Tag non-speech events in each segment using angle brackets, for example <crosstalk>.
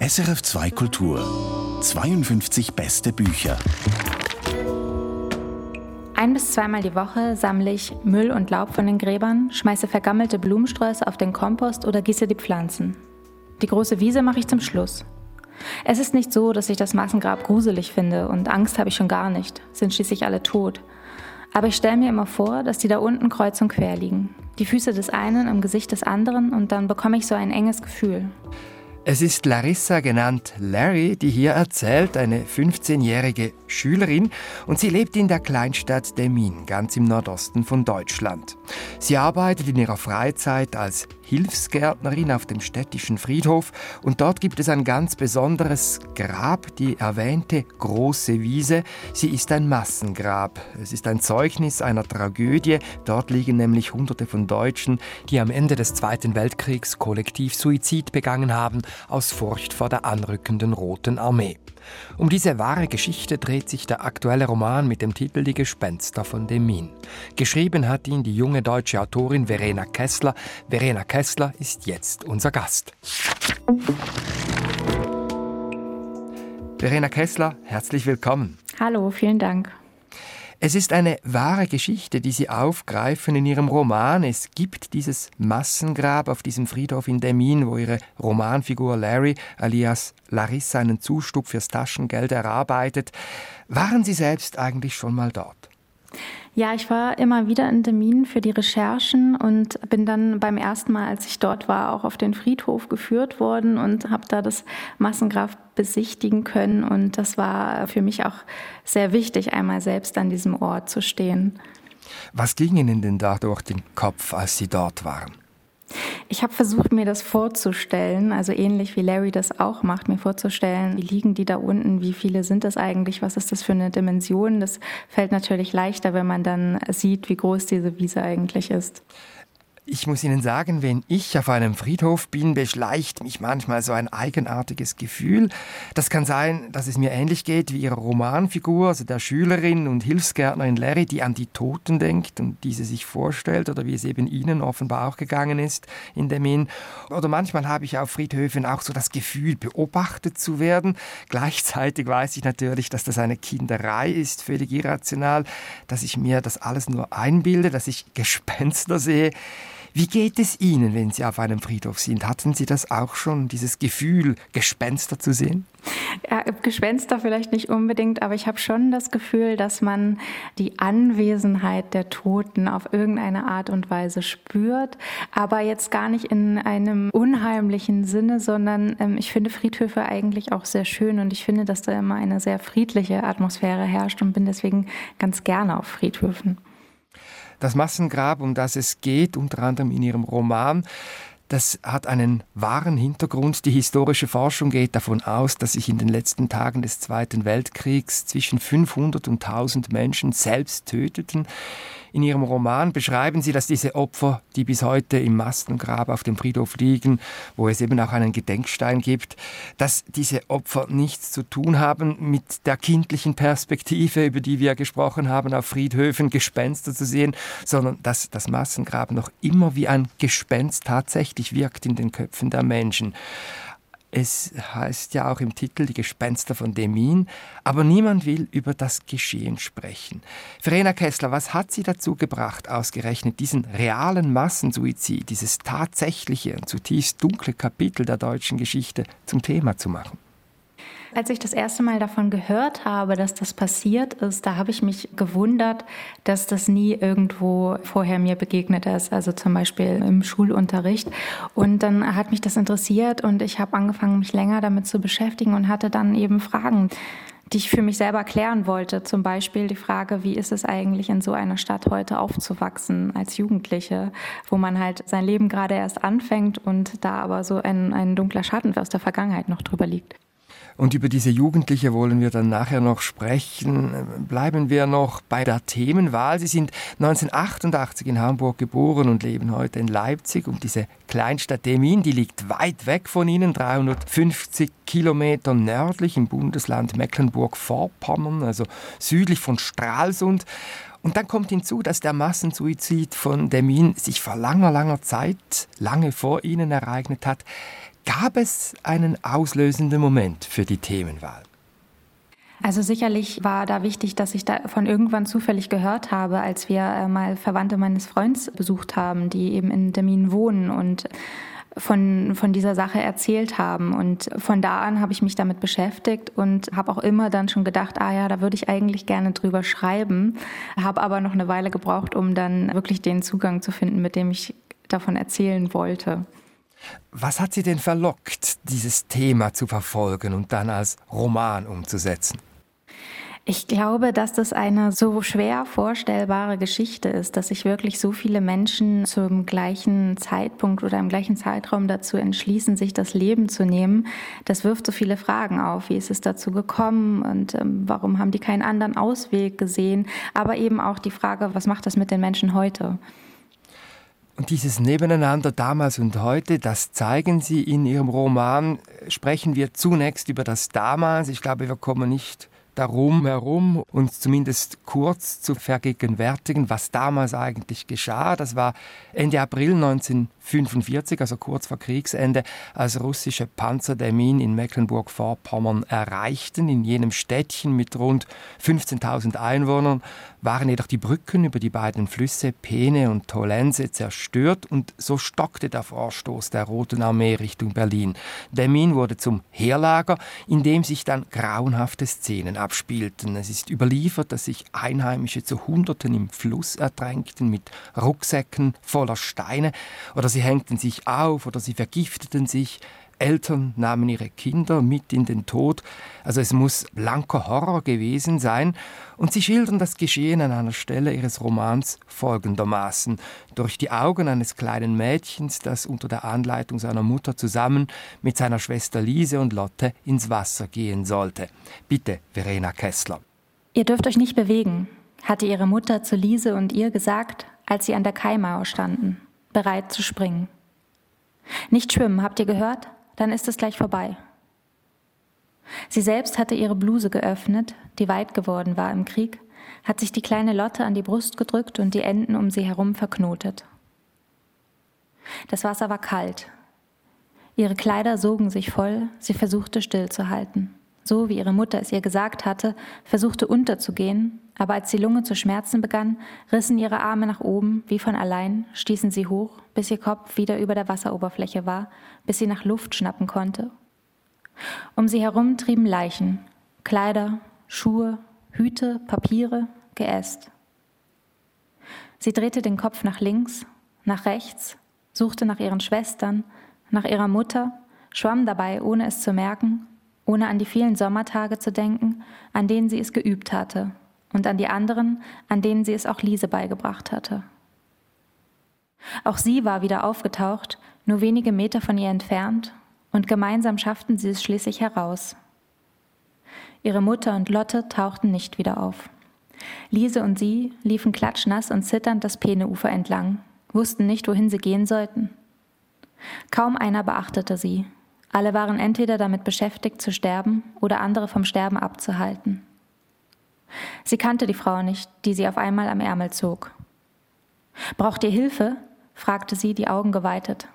SRF 2 Kultur 52 beste Bücher. Ein bis zweimal die Woche sammle ich Müll und Laub von den Gräbern, schmeiße vergammelte Blumensträuße auf den Kompost oder gieße die Pflanzen. Die große Wiese mache ich zum Schluss. Es ist nicht so, dass ich das Massengrab gruselig finde und Angst habe ich schon gar nicht, sind schließlich alle tot. Aber ich stelle mir immer vor, dass die da unten kreuz und quer liegen. Die Füße des einen im Gesicht des anderen und dann bekomme ich so ein enges Gefühl. Es ist Larissa genannt Larry, die hier erzählt, eine 15-jährige Schülerin und sie lebt in der Kleinstadt Demmin, ganz im Nordosten von Deutschland. Sie arbeitet in ihrer Freizeit als Hilfsgärtnerin auf dem städtischen Friedhof und dort gibt es ein ganz besonderes Grab, die erwähnte große Wiese. Sie ist ein Massengrab. Es ist ein Zeugnis einer Tragödie. Dort liegen nämlich Hunderte von Deutschen, die am Ende des Zweiten Weltkriegs kollektiv Suizid begangen haben aus Furcht vor der anrückenden Roten Armee. Um diese wahre Geschichte dreht sich der aktuelle Roman mit dem Titel Die Gespenster von Demin. Geschrieben hat ihn die junge deutsche Autorin Verena Kessler. Verena Kessler ist jetzt unser Gast. Verena Kessler, herzlich willkommen. Hallo, vielen Dank. Es ist eine wahre Geschichte, die Sie aufgreifen in Ihrem Roman. Es gibt dieses Massengrab auf diesem Friedhof in Demin, wo Ihre Romanfigur Larry alias Larissa einen Zustub fürs Taschengeld erarbeitet. Waren Sie selbst eigentlich schon mal dort? Ja, ich war immer wieder in Demin für die Recherchen und bin dann beim ersten Mal, als ich dort war, auch auf den Friedhof geführt worden und habe da das Massengrab besichtigen können. Und das war für mich auch sehr wichtig, einmal selbst an diesem Ort zu stehen. Was ging Ihnen denn da durch den Kopf, als Sie dort waren? Ich habe versucht, mir das vorzustellen, also ähnlich wie Larry das auch macht, mir vorzustellen, wie liegen die da unten, wie viele sind das eigentlich, was ist das für eine Dimension. Das fällt natürlich leichter, wenn man dann sieht, wie groß diese Wiese eigentlich ist. Ich muss Ihnen sagen, wenn ich auf einem Friedhof bin, beschleicht mich manchmal so ein eigenartiges Gefühl. Das kann sein, dass es mir ähnlich geht wie Ihrer Romanfigur, also der Schülerin und Hilfsgärtnerin Larry, die an die Toten denkt und diese sich vorstellt, oder wie es eben Ihnen offenbar auch gegangen ist in dem Inn. Oder manchmal habe ich auf Friedhöfen auch so das Gefühl, beobachtet zu werden. Gleichzeitig weiß ich natürlich, dass das eine Kinderei ist, völlig irrational, dass ich mir das alles nur einbilde, dass ich Gespenster sehe. Wie geht es Ihnen, wenn Sie auf einem Friedhof sind? Hatten Sie das auch schon, dieses Gefühl, Gespenster zu sehen? Ja, Gespenster vielleicht nicht unbedingt, aber ich habe schon das Gefühl, dass man die Anwesenheit der Toten auf irgendeine Art und Weise spürt, aber jetzt gar nicht in einem unheimlichen Sinne, sondern ähm, ich finde Friedhöfe eigentlich auch sehr schön und ich finde, dass da immer eine sehr friedliche Atmosphäre herrscht und bin deswegen ganz gerne auf Friedhöfen. Das Massengrab, um das es geht, unter anderem in ihrem Roman, das hat einen wahren Hintergrund. Die historische Forschung geht davon aus, dass sich in den letzten Tagen des Zweiten Weltkriegs zwischen 500 und 1000 Menschen selbst töteten. In ihrem Roman beschreiben sie, dass diese Opfer, die bis heute im Massengrab auf dem Friedhof liegen, wo es eben auch einen Gedenkstein gibt, dass diese Opfer nichts zu tun haben mit der kindlichen Perspektive, über die wir gesprochen haben, auf Friedhöfen Gespenster zu sehen, sondern dass das Massengrab noch immer wie ein Gespenst tatsächlich wirkt in den Köpfen der Menschen. Es heißt ja auch im Titel die Gespenster von Demin, aber niemand will über das Geschehen sprechen. Verena Kessler, was hat Sie dazu gebracht, ausgerechnet diesen realen Massensuizid, dieses tatsächliche und zutiefst dunkle Kapitel der deutschen Geschichte zum Thema zu machen? Als ich das erste Mal davon gehört habe, dass das passiert ist, da habe ich mich gewundert, dass das nie irgendwo vorher mir begegnet ist, also zum Beispiel im Schulunterricht. Und dann hat mich das interessiert und ich habe angefangen, mich länger damit zu beschäftigen und hatte dann eben Fragen die ich für mich selber klären wollte. Zum Beispiel die Frage, wie ist es eigentlich in so einer Stadt heute aufzuwachsen als Jugendliche, wo man halt sein Leben gerade erst anfängt und da aber so ein, ein dunkler Schatten aus der Vergangenheit noch drüber liegt. Und über diese Jugendliche wollen wir dann nachher noch sprechen. Bleiben wir noch bei der Themenwahl. Sie sind 1988 in Hamburg geboren und leben heute in Leipzig. Und diese Kleinstadt Demin, die liegt weit weg von Ihnen, 350 Kilometer nördlich im Bundesland Mecklenburg-Vorpommern, also südlich von Stralsund. Und dann kommt hinzu, dass der Massensuizid von Demin sich vor langer, langer Zeit, lange vor Ihnen ereignet hat. Gab es einen auslösenden Moment für die Themenwahl? Also sicherlich war da wichtig, dass ich davon irgendwann zufällig gehört habe, als wir äh, mal Verwandte meines Freundes besucht haben, die eben in Demin wohnen und von, von dieser Sache erzählt haben. Und von da an habe ich mich damit beschäftigt und habe auch immer dann schon gedacht, ah ja, da würde ich eigentlich gerne drüber schreiben, habe aber noch eine Weile gebraucht, um dann wirklich den Zugang zu finden, mit dem ich davon erzählen wollte. Was hat Sie denn verlockt, dieses Thema zu verfolgen und dann als Roman umzusetzen? Ich glaube, dass das eine so schwer vorstellbare Geschichte ist, dass sich wirklich so viele Menschen zum gleichen Zeitpunkt oder im gleichen Zeitraum dazu entschließen, sich das Leben zu nehmen. Das wirft so viele Fragen auf. Wie ist es dazu gekommen und ähm, warum haben die keinen anderen Ausweg gesehen? Aber eben auch die Frage, was macht das mit den Menschen heute? Und dieses Nebeneinander damals und heute, das zeigen Sie in Ihrem Roman. Sprechen wir zunächst über das damals. Ich glaube, wir kommen nicht darum herum, uns zumindest kurz zu vergegenwärtigen, was damals eigentlich geschah. Das war Ende April 1945, also kurz vor Kriegsende, als russische Panzer der Min in Mecklenburg-Vorpommern erreichten. In jenem Städtchen mit rund 15.000 Einwohnern waren jedoch die Brücken über die beiden Flüsse Peene und Tolense zerstört und so stockte der Vorstoß der Roten Armee Richtung Berlin. Demin wurde zum Heerlager, in dem sich dann grauenhafte Szenen abspielten. Es ist überliefert, dass sich Einheimische zu Hunderten im Fluss ertränkten mit Rucksäcken voller Steine oder sie hängten sich auf oder sie vergifteten sich. Eltern nahmen ihre Kinder mit in den Tod. Also es muss blanker Horror gewesen sein. Und sie schildern das Geschehen an einer Stelle ihres Romans folgendermaßen. Durch die Augen eines kleinen Mädchens, das unter der Anleitung seiner Mutter zusammen mit seiner Schwester Lise und Lotte ins Wasser gehen sollte. Bitte, Verena Kessler. Ihr dürft euch nicht bewegen, hatte ihre Mutter zu Lise und ihr gesagt, als sie an der Kaimauer standen, bereit zu springen. Nicht schwimmen, habt ihr gehört? Dann ist es gleich vorbei. Sie selbst hatte ihre Bluse geöffnet, die weit geworden war im Krieg, hat sich die kleine Lotte an die Brust gedrückt und die Enden um sie herum verknotet. Das Wasser war kalt. Ihre Kleider sogen sich voll, sie versuchte stillzuhalten. So wie ihre Mutter es ihr gesagt hatte, versuchte unterzugehen, aber als die Lunge zu schmerzen begann, rissen ihre Arme nach oben, wie von allein, stießen sie hoch, bis ihr Kopf wieder über der Wasseroberfläche war, bis sie nach Luft schnappen konnte. Um sie herum trieben Leichen, Kleider, Schuhe, Hüte, Papiere, Geäst. Sie drehte den Kopf nach links, nach rechts, suchte nach ihren Schwestern, nach ihrer Mutter, schwamm dabei, ohne es zu merken, ohne an die vielen Sommertage zu denken, an denen sie es geübt hatte, und an die anderen, an denen sie es auch Lise beigebracht hatte. Auch sie war wieder aufgetaucht, nur wenige Meter von ihr entfernt, und gemeinsam schafften sie es schließlich heraus. Ihre Mutter und Lotte tauchten nicht wieder auf. Lise und sie liefen klatschnass und zitternd das Peeneufer entlang, wussten nicht, wohin sie gehen sollten. Kaum einer beachtete sie. Alle waren entweder damit beschäftigt zu sterben oder andere vom Sterben abzuhalten. Sie kannte die Frau nicht, die sie auf einmal am Ärmel zog. Braucht ihr Hilfe? fragte sie, die Augen geweitet.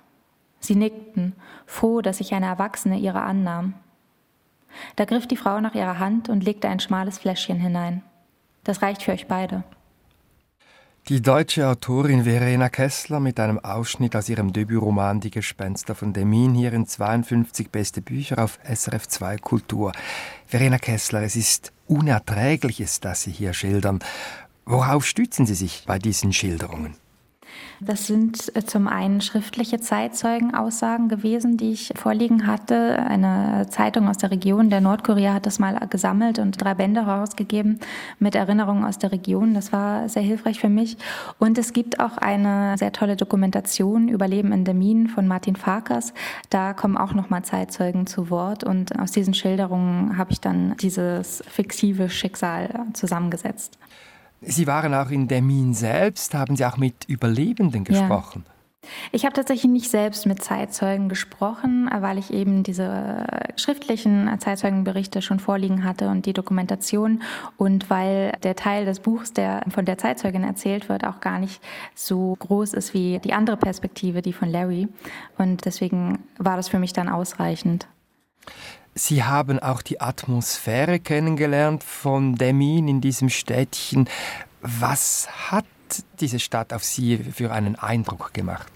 Sie nickten, froh, dass sich eine Erwachsene ihrer annahm. Da griff die Frau nach ihrer Hand und legte ein schmales Fläschchen hinein. Das reicht für euch beide. Die deutsche Autorin Verena Kessler mit einem Ausschnitt aus ihrem Debütroman Die Gespenster von Demin hier in 52 beste Bücher auf SRF 2 Kultur. Verena Kessler, es ist Unerträgliches, das Sie hier schildern. Worauf stützen Sie sich bei diesen Schilderungen? Das sind äh, zum einen schriftliche Zeitzeugenaussagen gewesen, die ich vorliegen hatte. Eine Zeitung aus der Region der Nordkorea hat das mal gesammelt und drei Bände herausgegeben mit Erinnerungen aus der Region. Das war sehr hilfreich für mich. Und es gibt auch eine sehr tolle Dokumentation Überleben in der Minen von Martin Farkas. Da kommen auch nochmal Zeitzeugen zu Wort und aus diesen Schilderungen habe ich dann dieses fiktive Schicksal zusammengesetzt. Sie waren auch in der Mine selbst, haben Sie auch mit Überlebenden gesprochen? Ja. Ich habe tatsächlich nicht selbst mit Zeitzeugen gesprochen, weil ich eben diese schriftlichen Zeitzeugenberichte schon vorliegen hatte und die Dokumentation und weil der Teil des Buchs, der von der Zeitzeugin erzählt wird, auch gar nicht so groß ist wie die andere Perspektive, die von Larry. Und deswegen war das für mich dann ausreichend. Sie haben auch die Atmosphäre kennengelernt von Demin in diesem Städtchen. Was hat diese Stadt auf Sie für einen Eindruck gemacht?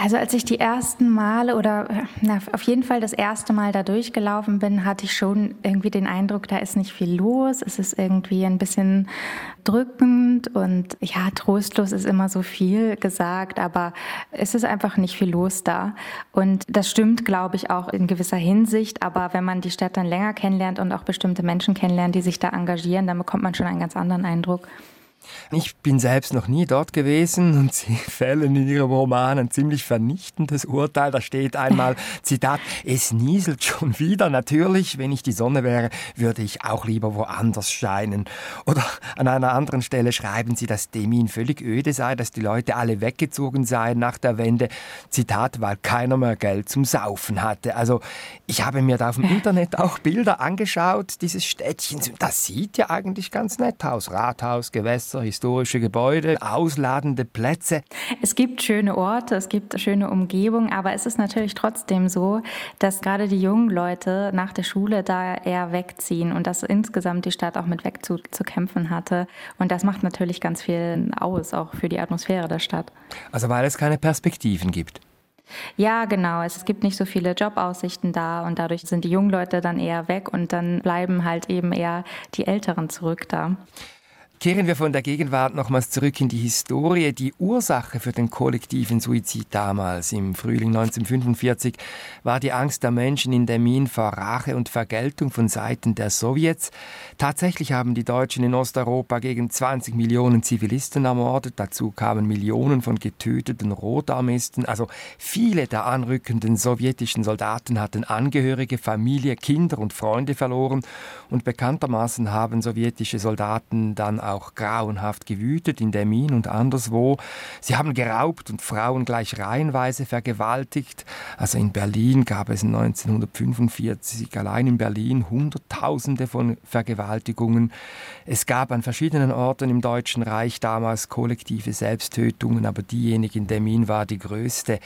Also als ich die ersten Male oder na, auf jeden Fall das erste Mal da durchgelaufen bin, hatte ich schon irgendwie den Eindruck, da ist nicht viel los. Es ist irgendwie ein bisschen drückend und ja, trostlos ist immer so viel gesagt, aber es ist einfach nicht viel los da. Und das stimmt, glaube ich, auch in gewisser Hinsicht. Aber wenn man die Stadt dann länger kennenlernt und auch bestimmte Menschen kennenlernt, die sich da engagieren, dann bekommt man schon einen ganz anderen Eindruck. Ich bin selbst noch nie dort gewesen und Sie <laughs> fällen in Ihrem Roman ein ziemlich vernichtendes Urteil. Da steht einmal, <laughs> Zitat, es nieselt schon wieder. Natürlich, wenn ich die Sonne wäre, würde ich auch lieber woanders scheinen. Oder an einer anderen Stelle schreiben Sie, dass Demin völlig öde sei, dass die Leute alle weggezogen seien nach der Wende. Zitat, weil keiner mehr Geld zum Saufen hatte. Also ich habe mir da auf dem <laughs> Internet auch Bilder angeschaut dieses Städtchens. Das sieht ja eigentlich ganz nett aus. Rathaus, Gewässer, Häuser, historische Gebäude, ausladende Plätze. Es gibt schöne Orte, es gibt schöne Umgebung, aber es ist natürlich trotzdem so, dass gerade die jungen Leute nach der Schule da eher wegziehen und dass insgesamt die Stadt auch mit weg zu, zu kämpfen hatte. Und das macht natürlich ganz viel aus, auch für die Atmosphäre der Stadt. Also weil es keine Perspektiven gibt. Ja, genau. Es gibt nicht so viele Jobaussichten da und dadurch sind die jungen Leute dann eher weg und dann bleiben halt eben eher die Älteren zurück da. Kehren wir von der Gegenwart nochmals zurück in die Historie. Die Ursache für den kollektiven Suizid damals, im Frühling 1945, war die Angst der Menschen in Demin vor Rache und Vergeltung von Seiten der Sowjets. Tatsächlich haben die Deutschen in Osteuropa gegen 20 Millionen Zivilisten ermordet. Dazu kamen Millionen von getöteten Rotarmisten. Also viele der anrückenden sowjetischen Soldaten hatten Angehörige, Familie, Kinder und Freunde verloren. Und bekanntermaßen haben sowjetische Soldaten dann auch grauenhaft gewütet in Demin und anderswo. Sie haben geraubt und Frauen gleich reihenweise vergewaltigt. Also in Berlin gab es 1945 allein in Berlin Hunderttausende von Vergewaltigungen. Es gab an verschiedenen Orten im Deutschen Reich damals kollektive Selbsttötungen, aber diejenige in Demin war die größte.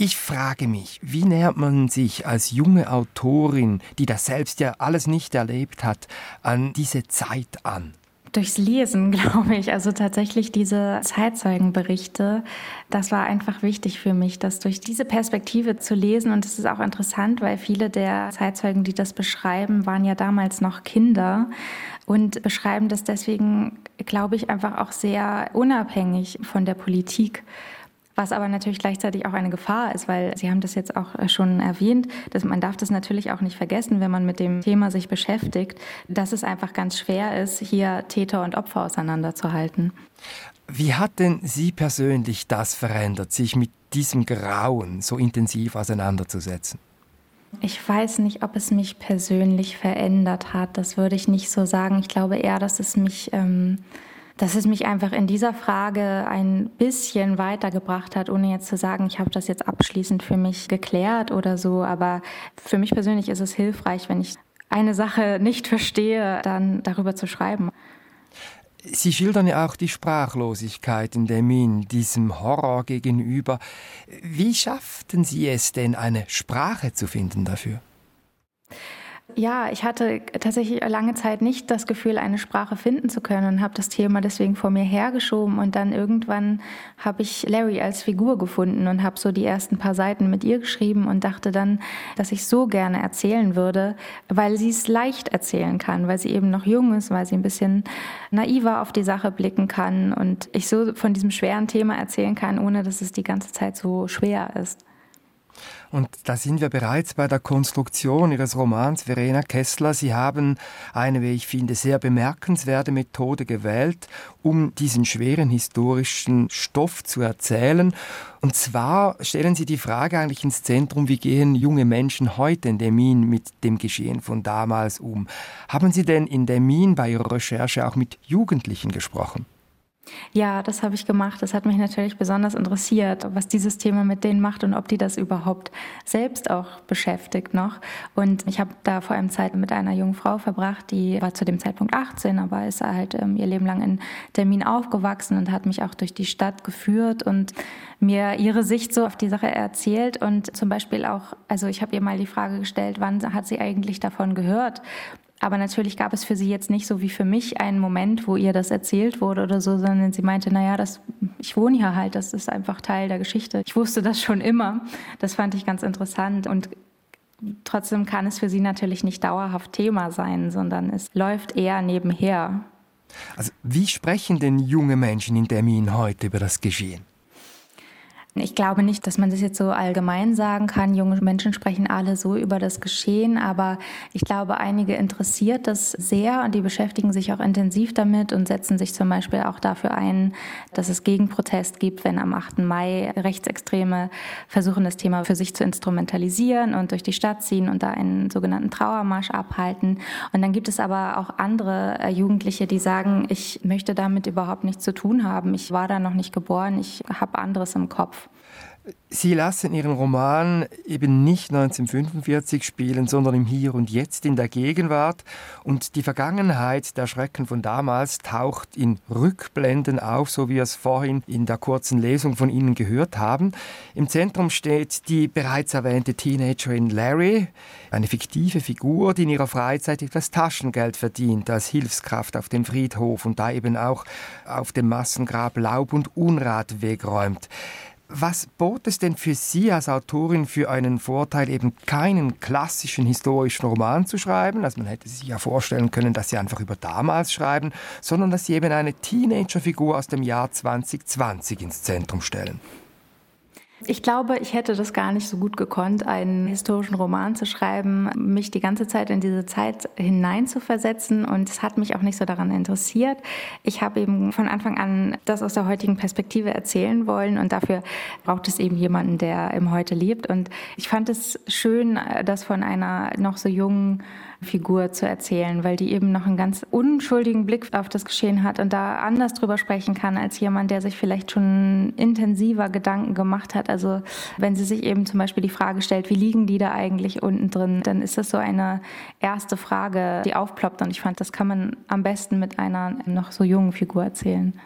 Ich frage mich, wie nähert man sich als junge Autorin, die das selbst ja alles nicht erlebt hat, an diese Zeit an? Durchs Lesen, <laughs> glaube ich. Also tatsächlich diese Zeitzeugenberichte, das war einfach wichtig für mich, das durch diese Perspektive zu lesen. Und es ist auch interessant, weil viele der Zeitzeugen, die das beschreiben, waren ja damals noch Kinder und beschreiben das deswegen, glaube ich, einfach auch sehr unabhängig von der Politik was aber natürlich gleichzeitig auch eine Gefahr ist, weil Sie haben das jetzt auch äh, schon erwähnt, dass man darf das natürlich auch nicht vergessen, wenn man mit dem Thema sich beschäftigt, dass es einfach ganz schwer ist, hier Täter und Opfer auseinanderzuhalten. Wie hat denn Sie persönlich das verändert, sich mit diesem Grauen so intensiv auseinanderzusetzen? Ich weiß nicht, ob es mich persönlich verändert hat. Das würde ich nicht so sagen. Ich glaube eher, dass es mich ähm, dass es mich einfach in dieser Frage ein bisschen weitergebracht hat, ohne jetzt zu sagen, ich habe das jetzt abschließend für mich geklärt oder so. Aber für mich persönlich ist es hilfreich, wenn ich eine Sache nicht verstehe, dann darüber zu schreiben. Sie schildern ja auch die Sprachlosigkeit in Demin, diesem Horror gegenüber. Wie schafften Sie es denn, eine Sprache zu finden dafür? Ja, ich hatte tatsächlich lange Zeit nicht das Gefühl, eine Sprache finden zu können und habe das Thema deswegen vor mir hergeschoben. Und dann irgendwann habe ich Larry als Figur gefunden und habe so die ersten paar Seiten mit ihr geschrieben und dachte dann, dass ich so gerne erzählen würde, weil sie es leicht erzählen kann, weil sie eben noch jung ist, weil sie ein bisschen naiver auf die Sache blicken kann und ich so von diesem schweren Thema erzählen kann, ohne dass es die ganze Zeit so schwer ist. Und da sind wir bereits bei der Konstruktion Ihres Romans, Verena Kessler. Sie haben eine, wie ich finde, sehr bemerkenswerte Methode gewählt, um diesen schweren historischen Stoff zu erzählen. Und zwar stellen Sie die Frage eigentlich ins Zentrum, wie gehen junge Menschen heute in Demin mit dem Geschehen von damals um? Haben Sie denn in Demin bei Ihrer Recherche auch mit Jugendlichen gesprochen? Ja, das habe ich gemacht. Das hat mich natürlich besonders interessiert, was dieses Thema mit denen macht und ob die das überhaupt selbst auch beschäftigt noch. Und ich habe da vor allem Zeit mit einer jungen Frau verbracht, die war zu dem Zeitpunkt 18, aber ist halt ähm, ihr Leben lang in Termin aufgewachsen und hat mich auch durch die Stadt geführt und mir ihre Sicht so auf die Sache erzählt und zum Beispiel auch, also ich habe ihr mal die Frage gestellt, wann hat sie eigentlich davon gehört? Aber natürlich gab es für sie jetzt nicht so wie für mich einen Moment, wo ihr das erzählt wurde oder so, sondern sie meinte, naja, das, ich wohne hier halt, das ist einfach Teil der Geschichte. Ich wusste das schon immer. Das fand ich ganz interessant und trotzdem kann es für sie natürlich nicht dauerhaft Thema sein, sondern es läuft eher nebenher. Also wie sprechen denn junge Menschen in Termin heute über das Geschehen? Ich glaube nicht, dass man das jetzt so allgemein sagen kann. Junge Menschen sprechen alle so über das Geschehen, aber ich glaube, einige interessiert das sehr und die beschäftigen sich auch intensiv damit und setzen sich zum Beispiel auch dafür ein, dass es Gegenprotest gibt, wenn am 8. Mai Rechtsextreme versuchen, das Thema für sich zu instrumentalisieren und durch die Stadt ziehen und da einen sogenannten Trauermarsch abhalten. Und dann gibt es aber auch andere äh, Jugendliche, die sagen, ich möchte damit überhaupt nichts zu tun haben. Ich war da noch nicht geboren, ich habe anderes im Kopf. Sie lassen Ihren Roman eben nicht 1945 spielen, sondern im Hier und Jetzt in der Gegenwart. Und die Vergangenheit der Schrecken von damals taucht in Rückblenden auf, so wie wir es vorhin in der kurzen Lesung von Ihnen gehört haben. Im Zentrum steht die bereits erwähnte Teenagerin Larry, eine fiktive Figur, die in ihrer Freizeit etwas Taschengeld verdient als Hilfskraft auf dem Friedhof und da eben auch auf dem Massengrab Laub und Unrat wegräumt. Was bot es denn für Sie als Autorin für einen Vorteil, eben keinen klassischen historischen Roman zu schreiben? Also man hätte sich ja vorstellen können, dass Sie einfach über damals schreiben, sondern dass Sie eben eine Teenagerfigur aus dem Jahr 2020 ins Zentrum stellen. Ich glaube, ich hätte das gar nicht so gut gekonnt, einen historischen Roman zu schreiben, mich die ganze Zeit in diese Zeit hineinzuversetzen. Und es hat mich auch nicht so daran interessiert. Ich habe eben von Anfang an das aus der heutigen Perspektive erzählen wollen. Und dafür braucht es eben jemanden, der im Heute lebt. Und ich fand es schön, das von einer noch so jungen Figur zu erzählen, weil die eben noch einen ganz unschuldigen Blick auf das Geschehen hat und da anders drüber sprechen kann als jemand, der sich vielleicht schon intensiver Gedanken gemacht hat. Also wenn sie sich eben zum Beispiel die Frage stellt, wie liegen die da eigentlich unten drin, dann ist das so eine erste Frage, die aufploppt und ich fand, das kann man am besten mit einer noch so jungen Figur erzählen.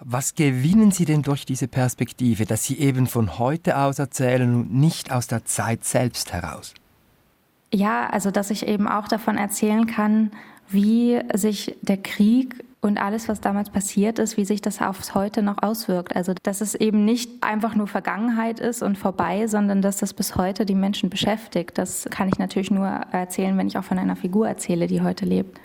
Was gewinnen Sie denn durch diese Perspektive, dass Sie eben von heute aus erzählen und nicht aus der Zeit selbst heraus? Ja, also dass ich eben auch davon erzählen kann, wie sich der Krieg und alles, was damals passiert ist, wie sich das aufs Heute noch auswirkt. Also, dass es eben nicht einfach nur Vergangenheit ist und vorbei, sondern dass das bis heute die Menschen beschäftigt. Das kann ich natürlich nur erzählen, wenn ich auch von einer Figur erzähle, die heute lebt.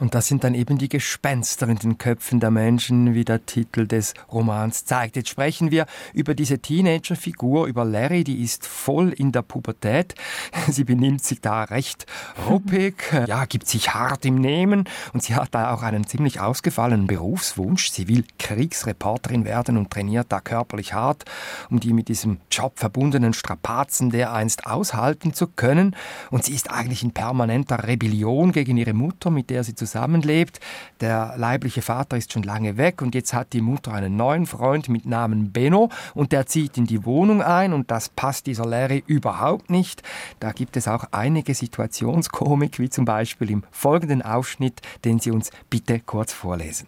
Und das sind dann eben die Gespenster in den Köpfen der Menschen, wie der Titel des Romans zeigt. Jetzt sprechen wir über diese Teenager-Figur, über Larry, die ist voll in der Pubertät. <laughs> Sie benimmt sich da recht ruppig, <laughs> ja, gibt sich hart im Nehmen und sie hat da auch einen ziemlich aus ausgefallenen Berufswunsch. Sie will Kriegsreporterin werden und trainiert da körperlich hart, um die mit diesem Job verbundenen Strapazen dereinst aushalten zu können. Und sie ist eigentlich in permanenter Rebellion gegen ihre Mutter, mit der sie zusammenlebt. Der leibliche Vater ist schon lange weg und jetzt hat die Mutter einen neuen Freund mit Namen Benno und der zieht in die Wohnung ein und das passt dieser Larry überhaupt nicht. Da gibt es auch einige Situationskomik, wie zum Beispiel im folgenden Ausschnitt, den Sie uns bitte kurz vorstellen vorlesen.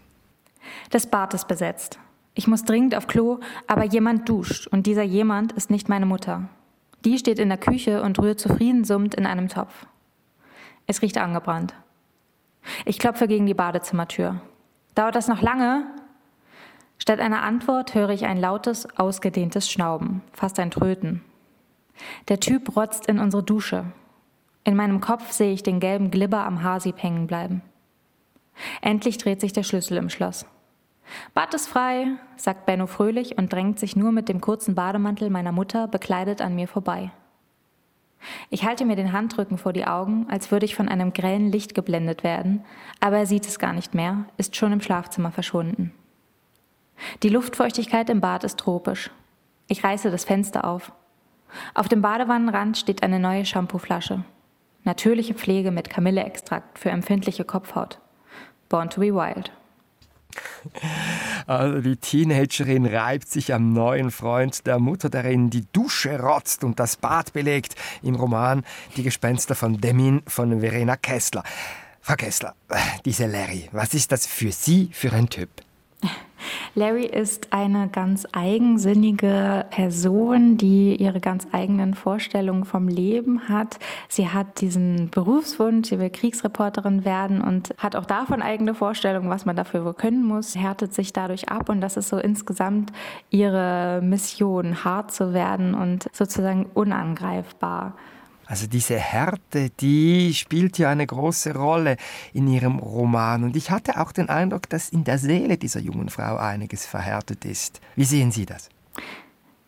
Das Bad ist besetzt. Ich muss dringend auf Klo, aber jemand duscht und dieser jemand ist nicht meine Mutter. Die steht in der Küche und rührt zufrieden summend in einem Topf. Es riecht angebrannt. Ich klopfe gegen die Badezimmertür. Dauert das noch lange? Statt einer Antwort höre ich ein lautes, ausgedehntes Schnauben, fast ein Tröten. Der Typ rotzt in unsere Dusche. In meinem Kopf sehe ich den gelben Glibber am Haarsieb hängen bleiben. Endlich dreht sich der Schlüssel im Schloss. Bad ist frei, sagt Benno fröhlich und drängt sich nur mit dem kurzen Bademantel meiner Mutter bekleidet an mir vorbei. Ich halte mir den Handrücken vor die Augen, als würde ich von einem grellen Licht geblendet werden, aber er sieht es gar nicht mehr, ist schon im Schlafzimmer verschwunden. Die Luftfeuchtigkeit im Bad ist tropisch. Ich reiße das Fenster auf. Auf dem Badewannenrand steht eine neue Shampooflasche. Natürliche Pflege mit Kamilleextrakt für empfindliche Kopfhaut. Born to be Wild. Also die Teenagerin reibt sich am neuen Freund der Mutter, der in die Dusche rotzt und das Bad belegt. Im Roman Die Gespenster von Demin von Verena Kessler. Frau Kessler, diese Larry, was ist das für Sie für ein Typ? Larry ist eine ganz eigensinnige Person, die ihre ganz eigenen Vorstellungen vom Leben hat. Sie hat diesen Berufswunsch, sie will Kriegsreporterin werden und hat auch davon eigene Vorstellungen, was man dafür wohl können muss, härtet sich dadurch ab und das ist so insgesamt ihre Mission, hart zu werden und sozusagen unangreifbar. Also diese Härte, die spielt ja eine große Rolle in ihrem Roman. Und ich hatte auch den Eindruck, dass in der Seele dieser jungen Frau einiges verhärtet ist. Wie sehen Sie das?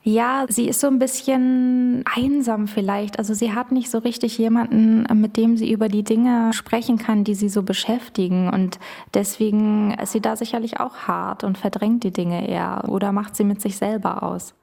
Ja, sie ist so ein bisschen einsam vielleicht. Also sie hat nicht so richtig jemanden, mit dem sie über die Dinge sprechen kann, die sie so beschäftigen. Und deswegen ist sie da sicherlich auch hart und verdrängt die Dinge eher oder macht sie mit sich selber aus.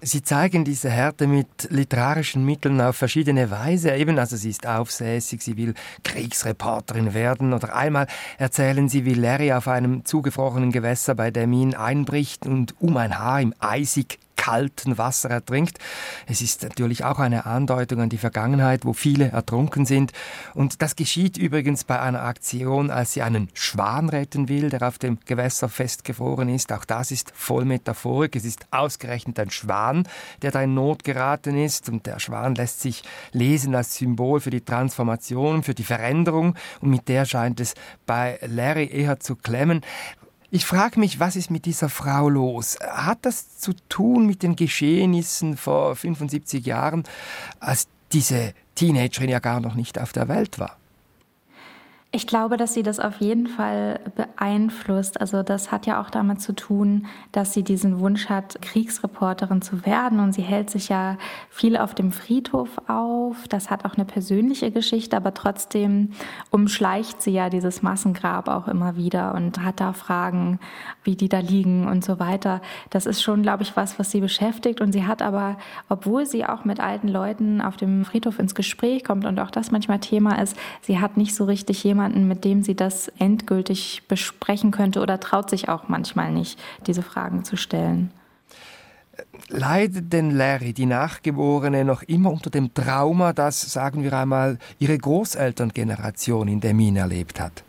Sie zeigen diese Härte mit literarischen Mitteln auf verschiedene Weise. Eben, also sie ist aufsässig, sie will Kriegsreporterin werden. Oder einmal erzählen sie, wie Larry auf einem zugefrorenen Gewässer bei Demin einbricht und um ein Haar im eisig kalten Wasser ertrinkt. Es ist natürlich auch eine Andeutung an die Vergangenheit, wo viele ertrunken sind. Und das geschieht übrigens bei einer Aktion, als sie einen Schwan retten will, der auf dem Gewässer festgefroren ist. Auch das ist voll Metaphorik. Es ist ausgerechnet ein Schwan, der da in Not geraten ist. Und der Schwan lässt sich lesen als Symbol für die Transformation, für die Veränderung. Und mit der scheint es bei Larry eher zu klemmen. Ich frage mich, was ist mit dieser Frau los? Hat das zu tun mit den Geschehnissen vor 75 Jahren, als diese Teenagerin ja gar noch nicht auf der Welt war? Ich glaube, dass sie das auf jeden Fall beeinflusst. Also das hat ja auch damit zu tun, dass sie diesen Wunsch hat, Kriegsreporterin zu werden. Und sie hält sich ja viel auf dem Friedhof auf. Das hat auch eine persönliche Geschichte, aber trotzdem umschleicht sie ja dieses Massengrab auch immer wieder und hat da Fragen, wie die da liegen und so weiter. Das ist schon, glaube ich, was, was sie beschäftigt. Und sie hat aber, obwohl sie auch mit alten Leuten auf dem Friedhof ins Gespräch kommt und auch das manchmal Thema ist, sie hat nicht so richtig jemanden, jemanden, mit dem sie das endgültig besprechen könnte oder traut sich auch manchmal nicht, diese Fragen zu stellen. Leidet denn Larry, die Nachgeborene, noch immer unter dem Trauma, das, sagen wir einmal, ihre Großelterngeneration in Demin erlebt hat?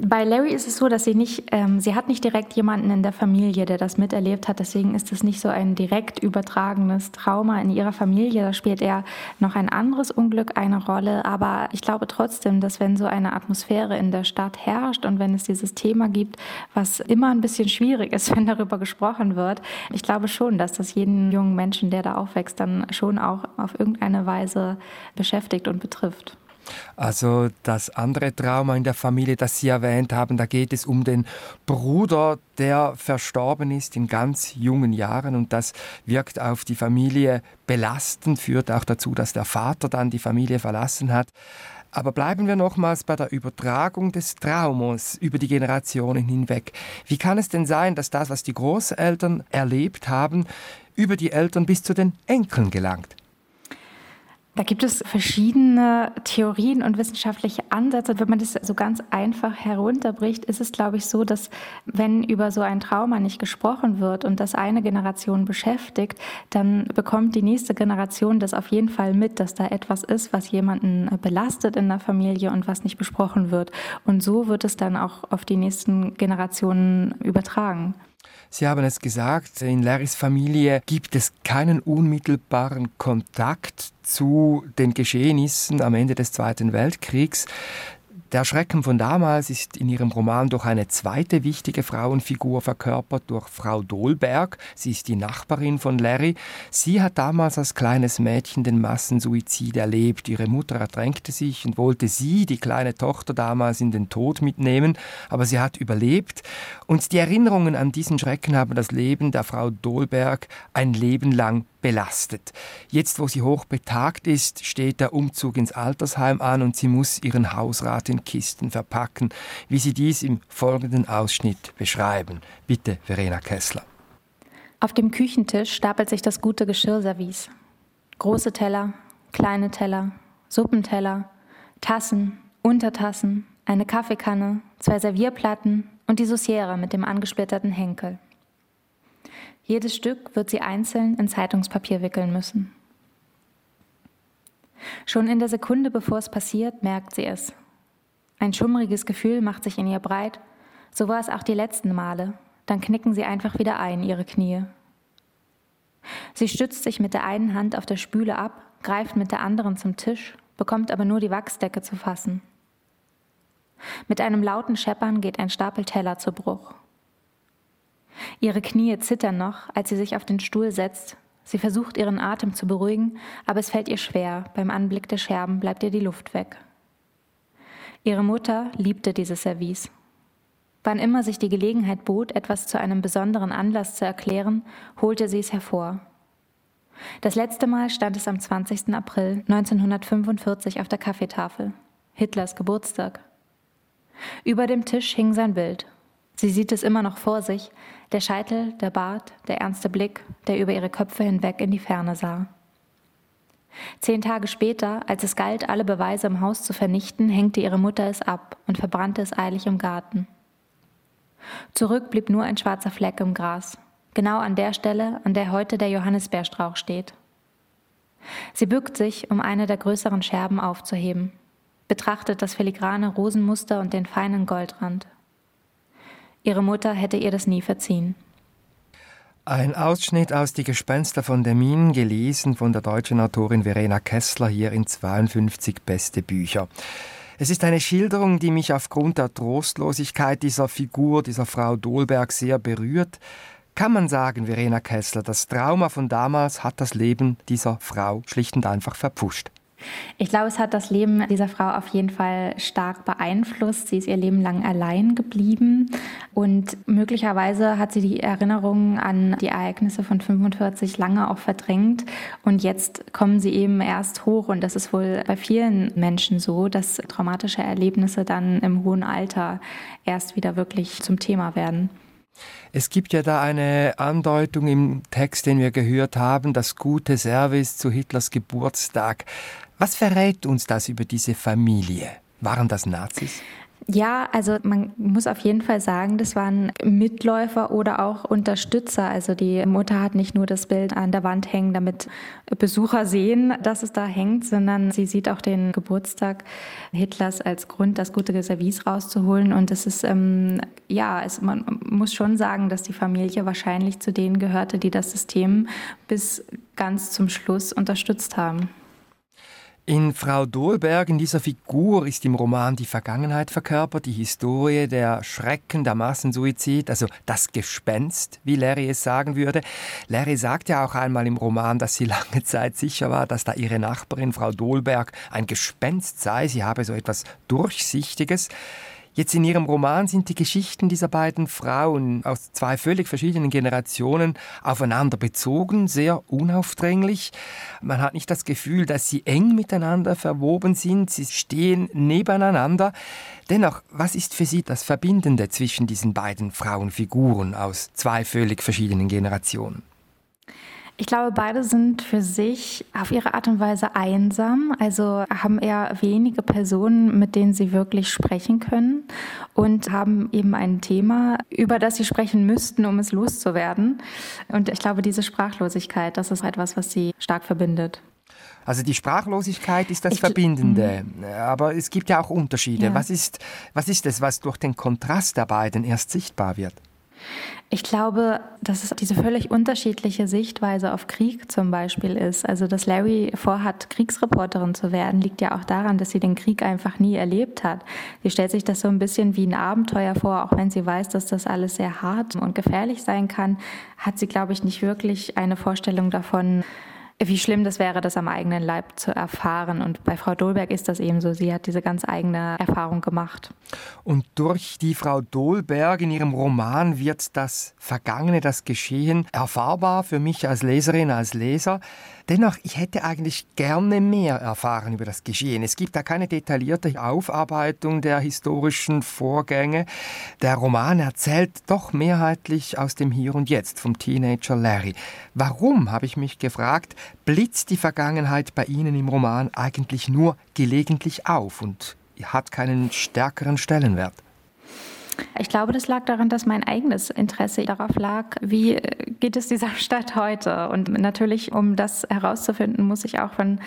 Bei Larry ist es so, dass sie nicht, ähm, sie hat nicht direkt jemanden in der Familie, der das miterlebt hat. Deswegen ist es nicht so ein direkt übertragenes Trauma in ihrer Familie. Da spielt eher noch ein anderes Unglück eine Rolle. Aber ich glaube trotzdem, dass wenn so eine Atmosphäre in der Stadt herrscht und wenn es dieses Thema gibt, was immer ein bisschen schwierig ist, <laughs> wenn darüber gesprochen wird, ich glaube schon, dass das jeden jungen Menschen, der da aufwächst, dann schon auch auf irgendeine Weise beschäftigt und betrifft. Also das andere Trauma in der Familie, das Sie erwähnt haben, da geht es um den Bruder, der verstorben ist in ganz jungen Jahren und das wirkt auf die Familie belastend, führt auch dazu, dass der Vater dann die Familie verlassen hat. Aber bleiben wir nochmals bei der Übertragung des Traumas über die Generationen hinweg. Wie kann es denn sein, dass das, was die Großeltern erlebt haben, über die Eltern bis zu den Enkeln gelangt? Da gibt es verschiedene Theorien und wissenschaftliche Ansätze. Wenn man das so ganz einfach herunterbricht, ist es, glaube ich, so, dass wenn über so ein Trauma nicht gesprochen wird und das eine Generation beschäftigt, dann bekommt die nächste Generation das auf jeden Fall mit, dass da etwas ist, was jemanden belastet in der Familie und was nicht besprochen wird. Und so wird es dann auch auf die nächsten Generationen übertragen. Sie haben es gesagt, in Larrys Familie gibt es keinen unmittelbaren Kontakt zu den Geschehnissen am Ende des Zweiten Weltkriegs. Der Schrecken von damals ist in ihrem Roman durch eine zweite wichtige Frauenfigur verkörpert, durch Frau Dolberg. Sie ist die Nachbarin von Larry. Sie hat damals als kleines Mädchen den Massensuizid erlebt. Ihre Mutter ertränkte sich und wollte sie, die kleine Tochter, damals in den Tod mitnehmen, aber sie hat überlebt. Und die Erinnerungen an diesen Schrecken haben das Leben der Frau Dolberg ein Leben lang belastet. Jetzt, wo sie hoch betagt ist, steht der Umzug ins Altersheim an und sie muss ihren Hausrat in Kisten verpacken, wie sie dies im folgenden Ausschnitt beschreiben. Bitte, Verena Kessler. Auf dem Küchentisch stapelt sich das gute Geschirrservice. Große Teller, kleine Teller, Suppenteller, Tassen, Untertassen, eine Kaffeekanne, zwei Servierplatten, und die Sauciere mit dem angesplitterten Henkel. Jedes Stück wird sie einzeln in Zeitungspapier wickeln müssen. Schon in der Sekunde, bevor es passiert, merkt sie es. Ein schummriges Gefühl macht sich in ihr breit. So war es auch die letzten Male. Dann knicken sie einfach wieder ein, ihre Knie. Sie stützt sich mit der einen Hand auf der Spüle ab, greift mit der anderen zum Tisch, bekommt aber nur die Wachsdecke zu fassen. Mit einem lauten Scheppern geht ein Stapel Teller zu Bruch. Ihre Knie zittern noch, als sie sich auf den Stuhl setzt. Sie versucht ihren Atem zu beruhigen, aber es fällt ihr schwer. Beim Anblick der Scherben bleibt ihr die Luft weg. Ihre Mutter liebte dieses Service. Wann immer sich die Gelegenheit bot, etwas zu einem besonderen Anlass zu erklären, holte sie es hervor. Das letzte Mal stand es am 20. April 1945 auf der Kaffeetafel. Hitlers Geburtstag. Über dem Tisch hing sein Bild. Sie sieht es immer noch vor sich, der Scheitel, der Bart, der ernste Blick, der über ihre Köpfe hinweg in die Ferne sah. Zehn Tage später, als es galt, alle Beweise im Haus zu vernichten, hängte ihre Mutter es ab und verbrannte es eilig im Garten. Zurück blieb nur ein schwarzer Fleck im Gras, genau an der Stelle, an der heute der Johannisbeerstrauch steht. Sie bückt sich, um eine der größeren Scherben aufzuheben, betrachtet das filigrane Rosenmuster und den feinen Goldrand. Ihre Mutter hätte ihr das nie verziehen. Ein Ausschnitt aus Die Gespenster von der gelesen von der deutschen Autorin Verena Kessler hier in 52 beste Bücher. Es ist eine Schilderung, die mich aufgrund der Trostlosigkeit dieser Figur, dieser Frau Dolberg sehr berührt. Kann man sagen, Verena Kessler, das Trauma von damals hat das Leben dieser Frau schlicht und einfach verpfuscht? Ich glaube, es hat das Leben dieser Frau auf jeden Fall stark beeinflusst. Sie ist ihr Leben lang allein geblieben und möglicherweise hat sie die Erinnerungen an die Ereignisse von 45 lange auch verdrängt und jetzt kommen sie eben erst hoch und das ist wohl bei vielen Menschen so, dass traumatische Erlebnisse dann im hohen Alter erst wieder wirklich zum Thema werden. Es gibt ja da eine Andeutung im Text, den wir gehört haben, das gute Service zu Hitlers Geburtstag. Was verrät uns das über diese Familie? Waren das Nazis? Ja, also man muss auf jeden Fall sagen, das waren Mitläufer oder auch Unterstützer. Also die Mutter hat nicht nur das Bild an der Wand hängen, damit Besucher sehen, dass es da hängt, sondern sie sieht auch den Geburtstag Hitlers als Grund, das gute Service rauszuholen. Und es ist, ähm, ja, es, man muss schon sagen, dass die Familie wahrscheinlich zu denen gehörte, die das System bis ganz zum Schluss unterstützt haben. In Frau Dohlberg, in dieser Figur, ist im Roman die Vergangenheit verkörpert, die Historie, der Schrecken, der Massensuizid, also das Gespenst, wie Larry es sagen würde. Larry sagt ja auch einmal im Roman, dass sie lange Zeit sicher war, dass da ihre Nachbarin Frau Dohlberg ein Gespenst sei. Sie habe so etwas Durchsichtiges. Jetzt in Ihrem Roman sind die Geschichten dieser beiden Frauen aus zwei völlig verschiedenen Generationen aufeinander bezogen, sehr unaufdringlich. Man hat nicht das Gefühl, dass sie eng miteinander verwoben sind, sie stehen nebeneinander. Dennoch, was ist für Sie das Verbindende zwischen diesen beiden Frauenfiguren aus zwei völlig verschiedenen Generationen? Ich glaube, beide sind für sich auf ihre Art und Weise einsam, also haben eher wenige Personen, mit denen sie wirklich sprechen können und haben eben ein Thema, über das sie sprechen müssten, um es loszuwerden. Und ich glaube, diese Sprachlosigkeit, das ist etwas, was sie stark verbindet. Also die Sprachlosigkeit ist das ich, Verbindende, mhm. aber es gibt ja auch Unterschiede. Ja. Was, ist, was ist es, was durch den Kontrast der beiden erst sichtbar wird? Ich glaube, dass es diese völlig unterschiedliche Sichtweise auf Krieg zum Beispiel ist. Also, dass Larry vorhat, Kriegsreporterin zu werden, liegt ja auch daran, dass sie den Krieg einfach nie erlebt hat. Sie stellt sich das so ein bisschen wie ein Abenteuer vor, auch wenn sie weiß, dass das alles sehr hart und gefährlich sein kann, hat sie, glaube ich, nicht wirklich eine Vorstellung davon, wie schlimm das wäre, das am eigenen Leib zu erfahren. Und bei Frau Dolberg ist das eben so. Sie hat diese ganz eigene Erfahrung gemacht. Und durch die Frau Dolberg in ihrem Roman wird das Vergangene, das Geschehen erfahrbar für mich als Leserin, als Leser. Dennoch, ich hätte eigentlich gerne mehr erfahren über das Geschehen. Es gibt da keine detaillierte Aufarbeitung der historischen Vorgänge. Der Roman erzählt doch mehrheitlich aus dem Hier und Jetzt vom Teenager Larry. Warum, habe ich mich gefragt, blitzt die Vergangenheit bei Ihnen im Roman eigentlich nur gelegentlich auf und hat keinen stärkeren Stellenwert? Ich glaube, das lag daran, dass mein eigenes Interesse darauf lag, wie geht es dieser <laughs> Stadt heute. Und natürlich, um das herauszufinden, muss ich auch von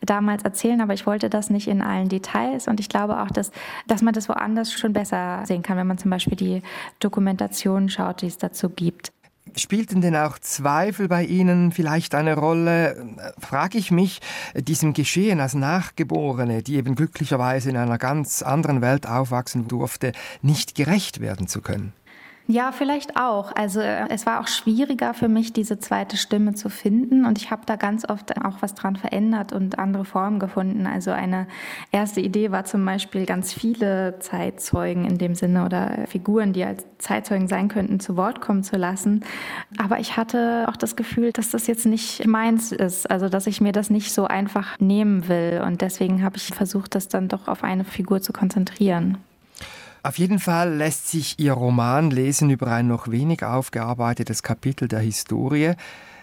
damals erzählen, aber ich wollte das nicht in allen Details. Und ich glaube auch, dass, dass man das woanders schon besser sehen kann, wenn man zum Beispiel die Dokumentation schaut, die es dazu gibt. Spielten denn auch Zweifel bei Ihnen vielleicht eine Rolle? Frage ich mich, diesem Geschehen als Nachgeborene, die eben glücklicherweise in einer ganz anderen Welt aufwachsen durfte, nicht gerecht werden zu können? Ja, vielleicht auch. Also äh, es war auch schwieriger für mich, diese zweite Stimme zu finden. Und ich habe da ganz oft auch was dran verändert und andere Formen gefunden. Also eine erste Idee war zum Beispiel ganz viele Zeitzeugen in dem Sinne oder Figuren, die als Zeitzeugen sein könnten, zu Wort kommen zu lassen. Aber ich hatte auch das Gefühl, dass das jetzt nicht meins ist. Also dass ich mir das nicht so einfach nehmen will. Und deswegen habe ich versucht, das dann doch auf eine Figur zu konzentrieren. Auf jeden Fall lässt sich Ihr Roman lesen über ein noch wenig aufgearbeitetes Kapitel der Historie.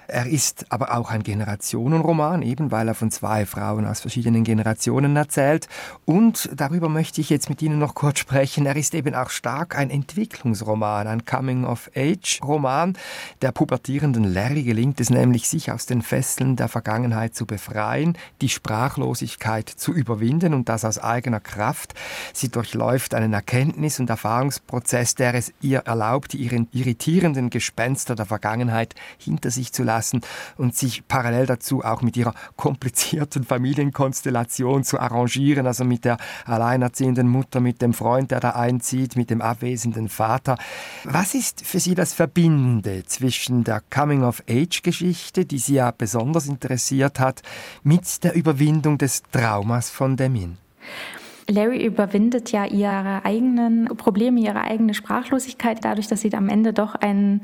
Er ist aber auch ein Generationenroman, eben weil er von zwei Frauen aus verschiedenen Generationen erzählt. Und darüber möchte ich jetzt mit Ihnen noch kurz sprechen. Er ist eben auch stark ein Entwicklungsroman, ein Coming-of-Age-Roman. Der pubertierenden Larry gelingt es nämlich, sich aus den Fesseln der Vergangenheit zu befreien, die Sprachlosigkeit zu überwinden und das aus eigener Kraft. Sie durchläuft einen Erkenntnis- und Erfahrungsprozess, der es ihr erlaubt, die irritierenden Gespenster der Vergangenheit hinter sich zu lassen lassen und sich parallel dazu auch mit ihrer komplizierten Familienkonstellation zu arrangieren, also mit der alleinerziehenden Mutter, mit dem Freund, der da einzieht, mit dem abwesenden Vater. Was ist für Sie das Verbindende zwischen der Coming-of-Age-Geschichte, die Sie ja besonders interessiert hat, mit der Überwindung des Traumas von Demin? Larry überwindet ja ihre eigenen Probleme, ihre eigene Sprachlosigkeit dadurch, dass sie am Ende doch einen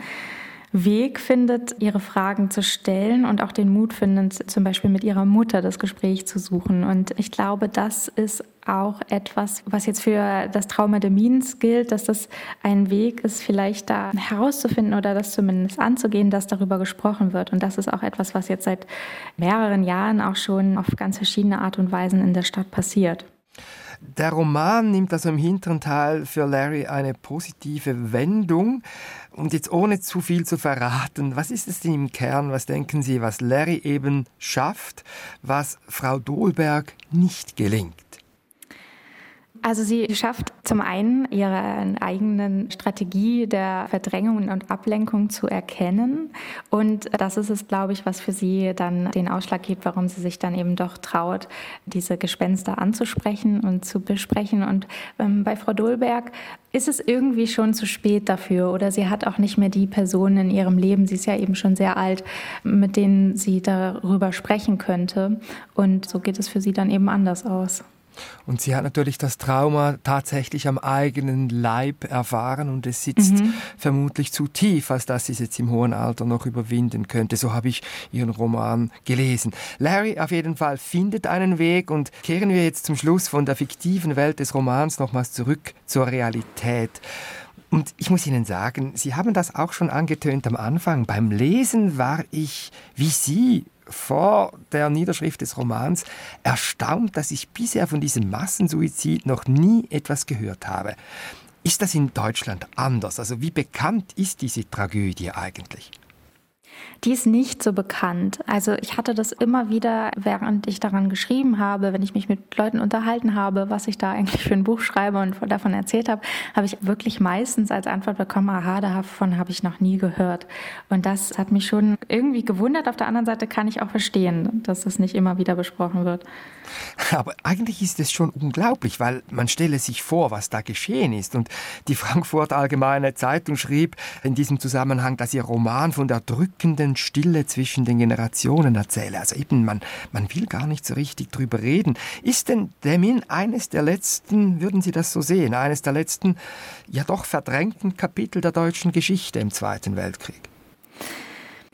Weg findet, ihre Fragen zu stellen und auch den Mut findet, zum Beispiel mit ihrer Mutter das Gespräch zu suchen. Und ich glaube, das ist auch etwas, was jetzt für das Trauma der Mins gilt, dass das ein Weg ist, vielleicht da herauszufinden oder das zumindest anzugehen, dass darüber gesprochen wird. Und das ist auch etwas, was jetzt seit mehreren Jahren auch schon auf ganz verschiedene Art und Weisen in der Stadt passiert. Der Roman nimmt also im hinteren Teil für Larry eine positive Wendung. Und jetzt ohne zu viel zu verraten, was ist es denn im Kern, was denken Sie, was Larry eben schafft, was Frau Dolberg nicht gelingt? Also sie schafft zum einen ihre eigenen Strategie der Verdrängung und Ablenkung zu erkennen. Und das ist es, glaube ich, was für sie dann den Ausschlag gibt, warum sie sich dann eben doch traut, diese Gespenster anzusprechen und zu besprechen. Und ähm, bei Frau Dolberg ist es irgendwie schon zu spät dafür oder sie hat auch nicht mehr die Personen in ihrem Leben, sie ist ja eben schon sehr alt, mit denen sie darüber sprechen könnte. Und so geht es für sie dann eben anders aus. Und sie hat natürlich das Trauma tatsächlich am eigenen Leib erfahren und es sitzt mhm. vermutlich zu tief, als dass sie es jetzt im hohen Alter noch überwinden könnte. So habe ich ihren Roman gelesen. Larry auf jeden Fall findet einen Weg und kehren wir jetzt zum Schluss von der fiktiven Welt des Romans nochmals zurück zur Realität. Und ich muss Ihnen sagen, Sie haben das auch schon angetönt am Anfang. Beim Lesen war ich, wie Sie, vor der Niederschrift des Romans erstaunt, dass ich bisher von diesem Massensuizid noch nie etwas gehört habe. Ist das in Deutschland anders? Also wie bekannt ist diese Tragödie eigentlich? Die ist nicht so bekannt. Also ich hatte das immer wieder, während ich daran geschrieben habe, wenn ich mich mit Leuten unterhalten habe, was ich da eigentlich für ein Buch schreibe und davon erzählt habe, habe ich wirklich meistens als Antwort bekommen, aha, davon habe ich noch nie gehört. Und das hat mich schon irgendwie gewundert. Auf der anderen Seite kann ich auch verstehen, dass das nicht immer wieder besprochen wird. Aber eigentlich ist es schon unglaublich, weil man stelle sich vor, was da geschehen ist. Und die Frankfurt Allgemeine Zeitung schrieb in diesem Zusammenhang, dass ihr Roman von der drückenden Stille zwischen den Generationen erzähle. Also eben, man, man will gar nicht so richtig drüber reden. Ist denn Demin eines der letzten, würden Sie das so sehen, eines der letzten, ja doch verdrängten Kapitel der deutschen Geschichte im Zweiten Weltkrieg?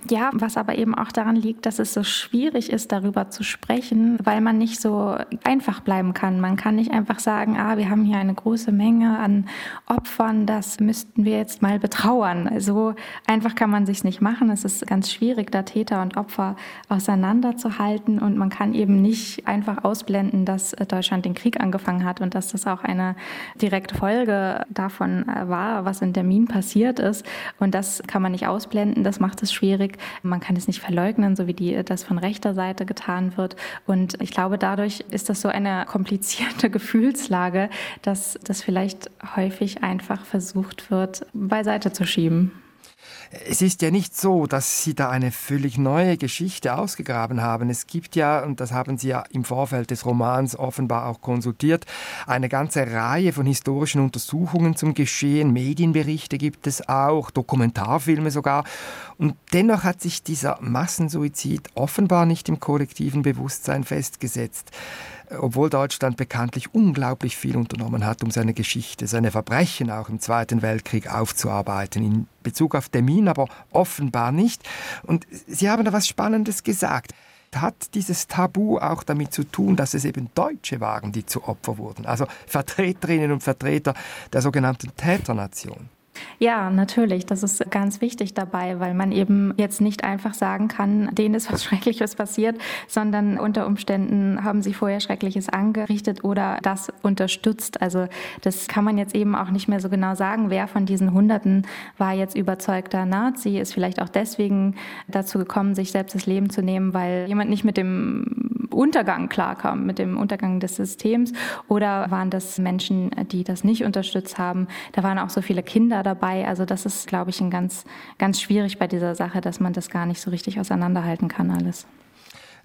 Ja, was aber eben auch daran liegt, dass es so schwierig ist, darüber zu sprechen, weil man nicht so einfach bleiben kann. Man kann nicht einfach sagen, ah, wir haben hier eine große Menge an Opfern, das müssten wir jetzt mal betrauern. So einfach kann man sich's nicht machen. Es ist ganz schwierig, da Täter und Opfer auseinanderzuhalten und man kann eben nicht einfach ausblenden, dass Deutschland den Krieg angefangen hat und dass das auch eine direkte Folge davon war, was in der Minen passiert ist. Und das kann man nicht ausblenden. Das macht es schwierig. Man kann es nicht verleugnen, so wie die, das von rechter Seite getan wird. Und ich glaube, dadurch ist das so eine komplizierte <laughs> Gefühlslage, dass das vielleicht häufig einfach versucht wird, beiseite zu schieben. Es ist ja nicht so, dass Sie da eine völlig neue Geschichte ausgegraben haben. Es gibt ja, und das haben Sie ja im Vorfeld des Romans offenbar auch konsultiert, eine ganze Reihe von historischen Untersuchungen zum Geschehen. Medienberichte gibt es auch, Dokumentarfilme sogar. Und dennoch hat sich dieser Massensuizid offenbar nicht im kollektiven Bewusstsein festgesetzt obwohl Deutschland bekanntlich unglaublich viel unternommen hat, um seine Geschichte, seine Verbrechen auch im Zweiten Weltkrieg aufzuarbeiten. In Bezug auf Termin aber offenbar nicht. Und Sie haben da was Spannendes gesagt. Hat dieses Tabu auch damit zu tun, dass es eben Deutsche waren, die zu Opfer wurden? Also Vertreterinnen und Vertreter der sogenannten Täternation? Ja, natürlich. Das ist ganz wichtig dabei, weil man eben jetzt nicht einfach sagen kann, denen ist was <laughs> Schreckliches passiert, sondern unter Umständen haben sie vorher Schreckliches angerichtet oder das unterstützt. Also das kann man jetzt eben auch nicht mehr so genau sagen, wer von diesen Hunderten war jetzt überzeugter Nazi, ist vielleicht auch deswegen dazu gekommen, sich selbst das Leben zu nehmen, weil jemand nicht mit dem Untergang klarkam, mit dem Untergang des Systems? Oder waren das Menschen, die das nicht unterstützt haben? Da waren auch so viele Kinder dabei. Also das ist, glaube ich, ein ganz, ganz schwierig bei dieser Sache, dass man das gar nicht so richtig auseinanderhalten kann alles.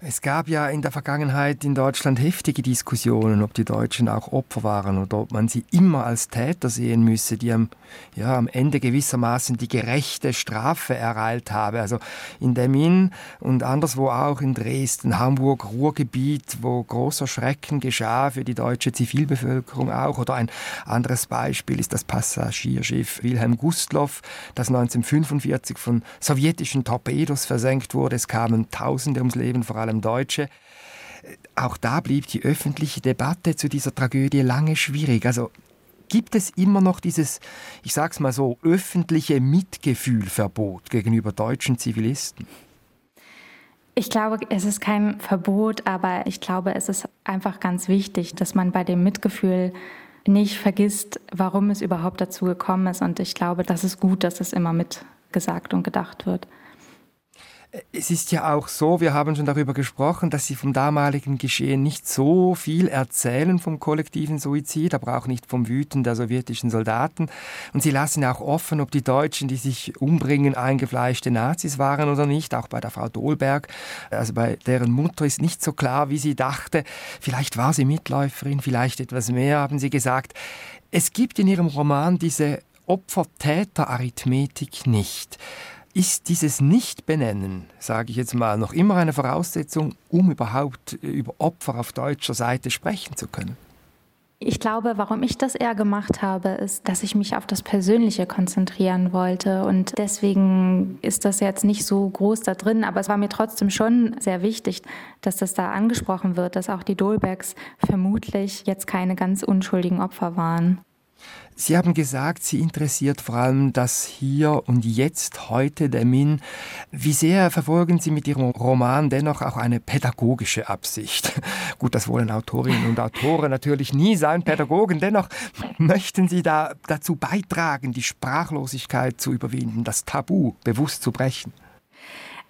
Es gab ja in der Vergangenheit in Deutschland heftige Diskussionen, ob die Deutschen auch Opfer waren oder ob man sie immer als Täter sehen müsse, die am, ja, am Ende gewissermaßen die gerechte Strafe ereilt habe. Also in Demmin und anderswo auch in Dresden, Hamburg, Ruhrgebiet, wo großer Schrecken geschah für die deutsche Zivilbevölkerung auch. Oder ein anderes Beispiel ist das Passagierschiff Wilhelm Gustloff, das 1945 von sowjetischen Torpedos versenkt wurde. Es kamen Tausende ums Leben, vor allem allem Deutsche. Auch da blieb die öffentliche Debatte zu dieser Tragödie lange schwierig. Also gibt es immer noch dieses, ich sag's mal so, öffentliche Mitgefühlverbot gegenüber deutschen Zivilisten? Ich glaube, es ist kein Verbot, aber ich glaube, es ist einfach ganz wichtig, dass man bei dem Mitgefühl nicht vergisst, warum es überhaupt dazu gekommen ist. Und ich glaube, das ist gut, dass es immer mitgesagt und gedacht wird. Es ist ja auch so, wir haben schon darüber gesprochen, dass Sie vom damaligen Geschehen nicht so viel erzählen vom kollektiven Suizid, aber auch nicht vom Wüten der sowjetischen Soldaten. Und Sie lassen auch offen, ob die Deutschen, die sich umbringen, eingefleischte Nazis waren oder nicht. Auch bei der Frau Dolberg, also bei deren Mutter ist nicht so klar, wie sie dachte. Vielleicht war sie Mitläuferin, vielleicht etwas mehr, haben Sie gesagt. Es gibt in Ihrem Roman diese Opfer-Täter-Arithmetik nicht. Ist dieses Nicht-Benennen, sage ich jetzt mal, noch immer eine Voraussetzung, um überhaupt über Opfer auf deutscher Seite sprechen zu können? Ich glaube, warum ich das eher gemacht habe, ist, dass ich mich auf das Persönliche konzentrieren wollte. Und deswegen ist das jetzt nicht so groß da drin. Aber es war mir trotzdem schon sehr wichtig, dass das da angesprochen wird, dass auch die Dolbergs vermutlich jetzt keine ganz unschuldigen Opfer waren. Sie haben gesagt, Sie interessiert vor allem das Hier und Jetzt, heute der Min. Wie sehr verfolgen Sie mit Ihrem Roman dennoch auch eine pädagogische Absicht? <laughs> Gut, das wollen Autorinnen und Autoren natürlich nie sein, Pädagogen. Dennoch möchten Sie da dazu beitragen, die Sprachlosigkeit zu überwinden, das Tabu bewusst zu brechen?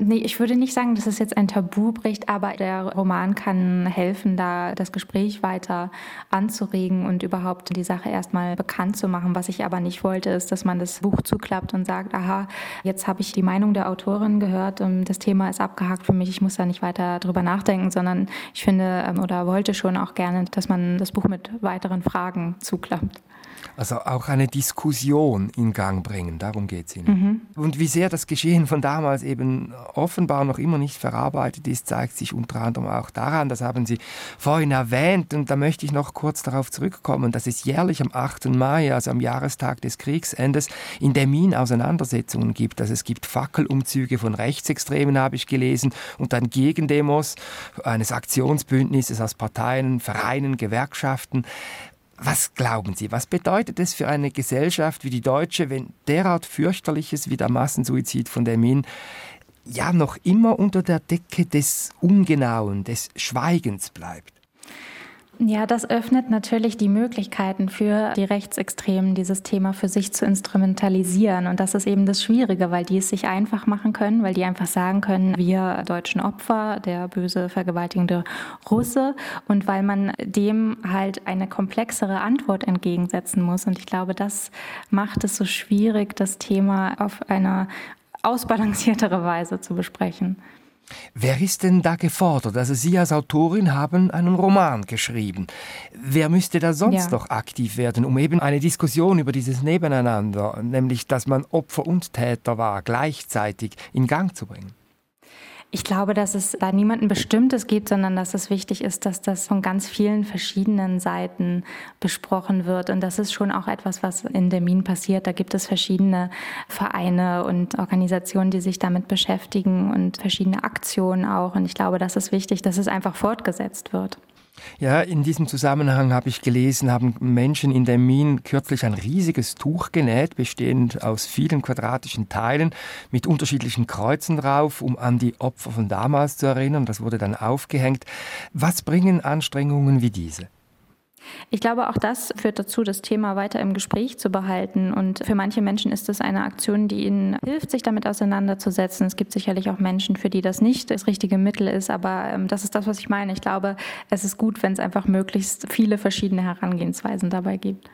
Nee, ich würde nicht sagen, dass es jetzt ein Tabu bricht, aber der Roman kann helfen, da das Gespräch weiter anzuregen und überhaupt die Sache erstmal bekannt zu machen. Was ich aber nicht wollte, ist, dass man das Buch zuklappt und sagt, aha, jetzt habe ich die Meinung der Autorin gehört das Thema ist abgehakt für mich, ich muss da nicht weiter drüber nachdenken, sondern ich finde ähm, oder wollte schon auch gerne, dass man das Buch mit weiteren Fragen zuklappt. Also auch eine Diskussion in Gang bringen, darum geht es Ihnen. Mhm. Und wie sehr das Geschehen von damals eben offenbar noch immer nicht verarbeitet ist, zeigt sich unter anderem auch daran, das haben Sie vorhin erwähnt und da möchte ich noch kurz darauf zurückkommen, dass es jährlich am 8. Mai, also am Jahrestag des Kriegsendes, in Demin Auseinandersetzungen gibt. Also es gibt Fackelumzüge von Rechtsextremen, habe ich gelesen, und dann Gegendemos eines Aktionsbündnisses aus Parteien, Vereinen, Gewerkschaften. Was glauben Sie, was bedeutet es für eine Gesellschaft wie die deutsche, wenn derart fürchterliches wie der Massensuizid von Demin ja noch immer unter der Decke des Ungenauen, des Schweigens bleibt? Ja, das öffnet natürlich die Möglichkeiten für die Rechtsextremen, dieses Thema für sich zu instrumentalisieren. Und das ist eben das Schwierige, weil die es sich einfach machen können, weil die einfach sagen können, wir deutschen Opfer, der böse vergewaltigende Russe, und weil man dem halt eine komplexere Antwort entgegensetzen muss. Und ich glaube, das macht es so schwierig, das Thema auf eine ausbalanciertere Weise zu besprechen. Wer ist denn da gefordert? Also Sie als Autorin haben einen Roman geschrieben. Wer müsste da sonst ja. noch aktiv werden, um eben eine Diskussion über dieses Nebeneinander, nämlich dass man Opfer und Täter war, gleichzeitig in Gang zu bringen? Ich glaube, dass es da niemanden Bestimmtes gibt, sondern dass es wichtig ist, dass das von ganz vielen verschiedenen Seiten besprochen wird. Und das ist schon auch etwas, was in Demin passiert. Da gibt es verschiedene Vereine und Organisationen, die sich damit beschäftigen und verschiedene Aktionen auch. Und ich glaube, das ist wichtig, dass es einfach fortgesetzt wird. Ja, in diesem Zusammenhang habe ich gelesen, haben Menschen in der Mine kürzlich ein riesiges Tuch genäht, bestehend aus vielen quadratischen Teilen mit unterschiedlichen Kreuzen drauf, um an die Opfer von damals zu erinnern. Das wurde dann aufgehängt. Was bringen Anstrengungen wie diese? Ich glaube, auch das führt dazu, das Thema weiter im Gespräch zu behalten. Und für manche Menschen ist es eine Aktion, die ihnen hilft, sich damit auseinanderzusetzen. Es gibt sicherlich auch Menschen, für die das nicht das richtige Mittel ist. Aber ähm, das ist das, was ich meine. Ich glaube, es ist gut, wenn es einfach möglichst viele verschiedene Herangehensweisen dabei gibt.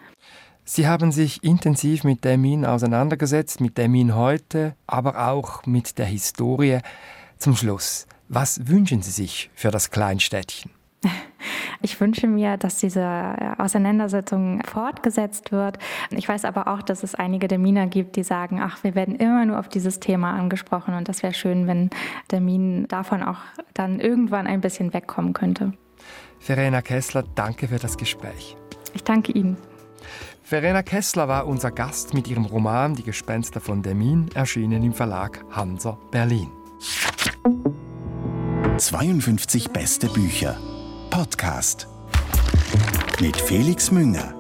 Sie haben sich intensiv mit Termin auseinandergesetzt, mit Termin heute, aber auch mit der Historie. Zum Schluss, was wünschen Sie sich für das Kleinstädtchen? <laughs> Ich wünsche mir, dass diese Auseinandersetzung fortgesetzt wird. Ich weiß aber auch, dass es einige der Miner gibt, die sagen, ach, wir werden immer nur auf dieses Thema angesprochen und das wäre schön, wenn der Min davon auch dann irgendwann ein bisschen wegkommen könnte. Verena Kessler, danke für das Gespräch. Ich danke Ihnen. Verena Kessler war unser Gast mit ihrem Roman Die Gespenster von Demin, erschienen im Verlag Hanser Berlin. 52 beste Bücher. Podcast mit Felix Münger.